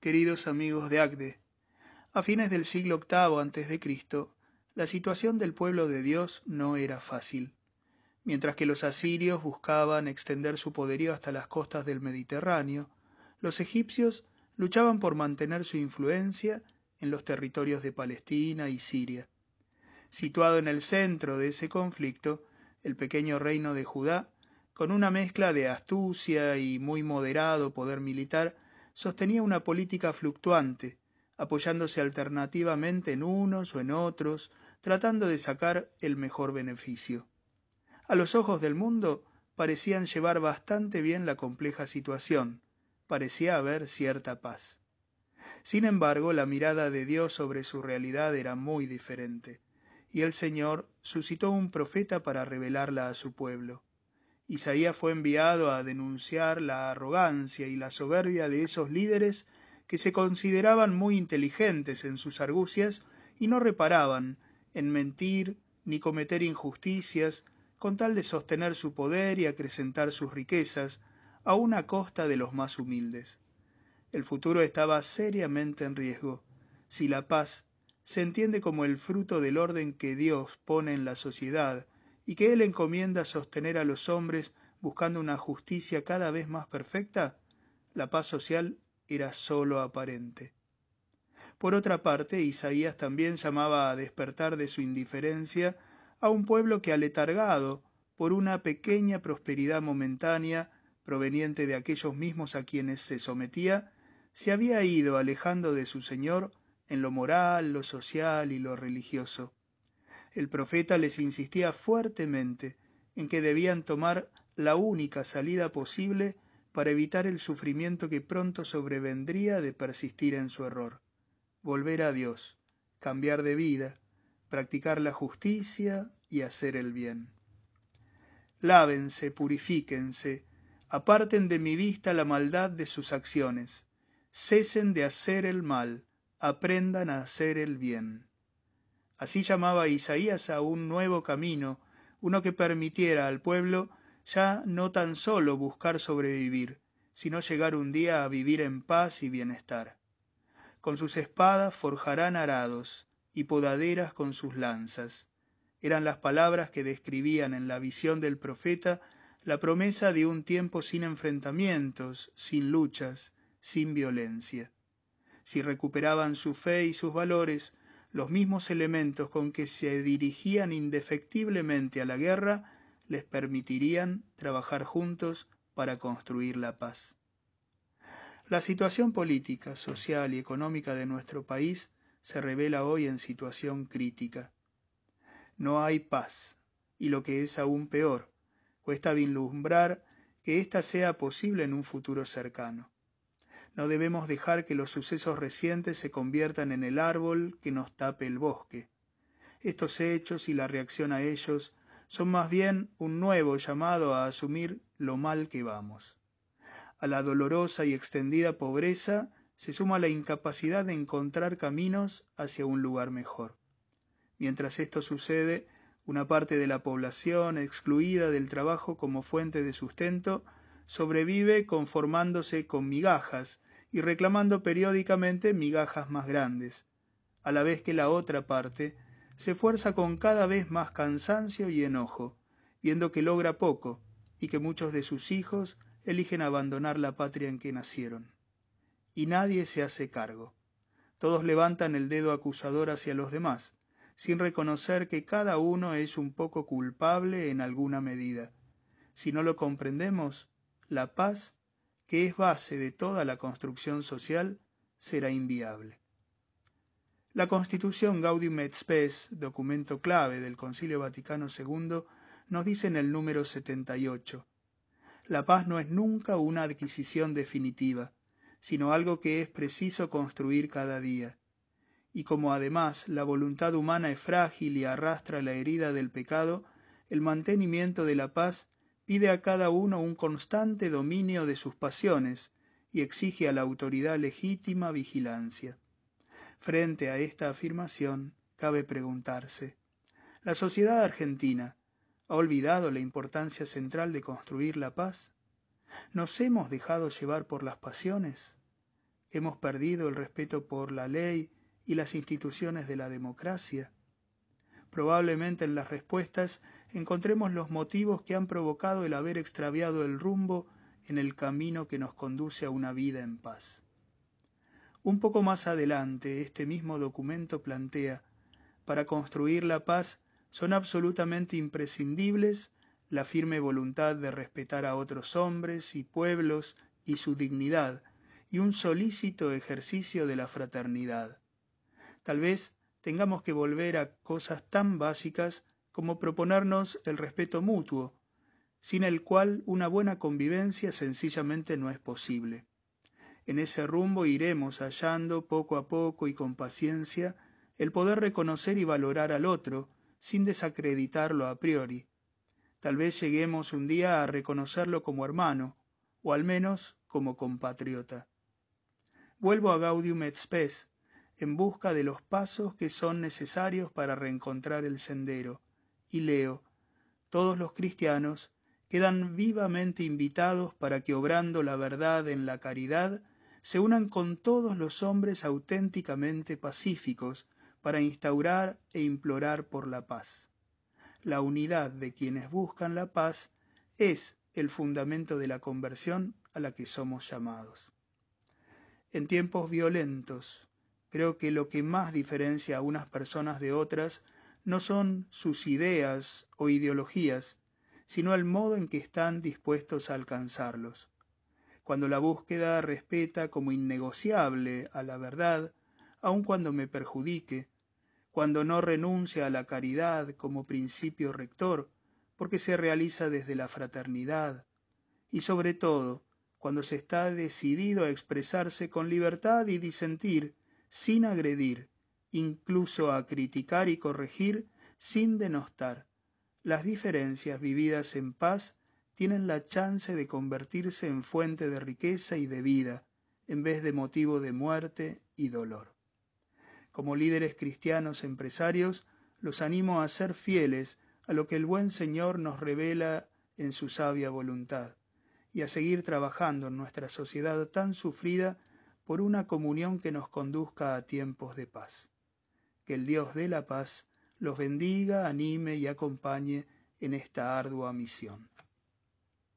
queridos amigos de Agde. A fines del siglo VIII a.C., la situación del pueblo de Dios no era fácil. Mientras que los asirios buscaban extender su poderío hasta las costas del Mediterráneo, los egipcios luchaban por mantener su influencia en los territorios de Palestina y Siria. Situado en el centro de ese conflicto, el pequeño reino de Judá, con una mezcla de astucia y muy moderado poder militar, sostenía una política fluctuante, apoyándose alternativamente en unos o en otros, tratando de sacar el mejor beneficio. A los ojos del mundo parecían llevar bastante bien la compleja situación, parecía haber cierta paz. Sin embargo, la mirada de Dios sobre su realidad era muy diferente, y el Señor suscitó un profeta para revelarla a su pueblo. Isaías fue enviado a denunciar la arrogancia y la soberbia de esos líderes que se consideraban muy inteligentes en sus argucias y no reparaban en mentir ni cometer injusticias con tal de sostener su poder y acrecentar sus riquezas, aun a costa de los más humildes. El futuro estaba seriamente en riesgo. Si la paz se entiende como el fruto del orden que Dios pone en la sociedad y que Él encomienda sostener a los hombres buscando una justicia cada vez más perfecta, la paz social era sólo aparente. Por otra parte, Isaías también llamaba a despertar de su indiferencia a un pueblo que aletargado por una pequeña prosperidad momentánea proveniente de aquellos mismos a quienes se sometía, se había ido alejando de su Señor en lo moral, lo social y lo religioso el profeta les insistía fuertemente en que debían tomar la única salida posible para evitar el sufrimiento que pronto sobrevendría de persistir en su error. Volver a Dios, cambiar de vida, practicar la justicia y hacer el bien. Lávense, purifíquense, aparten de mi vista la maldad de sus acciones, cesen de hacer el mal, aprendan a hacer el bien. Así llamaba Isaías a un nuevo camino, uno que permitiera al pueblo ya no tan solo buscar sobrevivir, sino llegar un día a vivir en paz y bienestar. Con sus espadas forjarán arados y podaderas con sus lanzas. Eran las palabras que describían en la visión del profeta la promesa de un tiempo sin enfrentamientos, sin luchas, sin violencia. Si recuperaban su fe y sus valores, los mismos elementos con que se dirigían indefectiblemente a la guerra les permitirían trabajar juntos para construir la paz. La situación política, social y económica de nuestro país se revela hoy en situación crítica. No hay paz, y lo que es aún peor, cuesta vislumbrar que ésta sea posible en un futuro cercano. No debemos dejar que los sucesos recientes se conviertan en el árbol que nos tape el bosque. Estos hechos y la reacción a ellos son más bien un nuevo llamado a asumir lo mal que vamos. A la dolorosa y extendida pobreza se suma la incapacidad de encontrar caminos hacia un lugar mejor. Mientras esto sucede, una parte de la población, excluida del trabajo como fuente de sustento, sobrevive conformándose con migajas y reclamando periódicamente migajas más grandes, a la vez que la otra parte se esfuerza con cada vez más cansancio y enojo, viendo que logra poco y que muchos de sus hijos eligen abandonar la patria en que nacieron. Y nadie se hace cargo. Todos levantan el dedo acusador hacia los demás, sin reconocer que cada uno es un poco culpable en alguna medida. Si no lo comprendemos, la paz que es base de toda la construcción social, será inviable. La Constitución Gaudium et Spes, documento clave del Concilio Vaticano II, nos dice en el número 78, La paz no es nunca una adquisición definitiva, sino algo que es preciso construir cada día. Y como además la voluntad humana es frágil y arrastra la herida del pecado, el mantenimiento de la paz pide a cada uno un constante dominio de sus pasiones y exige a la autoridad legítima vigilancia. Frente a esta afirmación, cabe preguntarse, ¿la sociedad argentina ha olvidado la importancia central de construir la paz? ¿Nos hemos dejado llevar por las pasiones? ¿Hemos perdido el respeto por la ley y las instituciones de la democracia? Probablemente en las respuestas encontremos los motivos que han provocado el haber extraviado el rumbo en el camino que nos conduce a una vida en paz. Un poco más adelante, este mismo documento plantea, para construir la paz son absolutamente imprescindibles la firme voluntad de respetar a otros hombres y pueblos y su dignidad, y un solícito ejercicio de la fraternidad. Tal vez tengamos que volver a cosas tan básicas como proponernos el respeto mutuo, sin el cual una buena convivencia sencillamente no es posible. En ese rumbo iremos hallando poco a poco y con paciencia el poder reconocer y valorar al otro, sin desacreditarlo a priori. Tal vez lleguemos un día a reconocerlo como hermano, o al menos como compatriota. Vuelvo a Gaudium et Spes, en busca de los pasos que son necesarios para reencontrar el sendero, y leo, todos los cristianos quedan vivamente invitados para que obrando la verdad en la caridad, se unan con todos los hombres auténticamente pacíficos para instaurar e implorar por la paz. La unidad de quienes buscan la paz es el fundamento de la conversión a la que somos llamados. En tiempos violentos, creo que lo que más diferencia a unas personas de otras no son sus ideas o ideologías, sino el modo en que están dispuestos a alcanzarlos. Cuando la búsqueda respeta como innegociable a la verdad, aun cuando me perjudique, cuando no renuncia a la caridad como principio rector, porque se realiza desde la fraternidad, y sobre todo, cuando se está decidido a expresarse con libertad y disentir, sin agredir, incluso a criticar y corregir, sin denostar. Las diferencias vividas en paz tienen la chance de convertirse en fuente de riqueza y de vida, en vez de motivo de muerte y dolor. Como líderes cristianos empresarios, los animo a ser fieles a lo que el buen Señor nos revela en su sabia voluntad y a seguir trabajando en nuestra sociedad tan sufrida por una comunión que nos conduzca a tiempos de paz. Que el Dios de la paz los bendiga, anime y acompañe en esta ardua misión.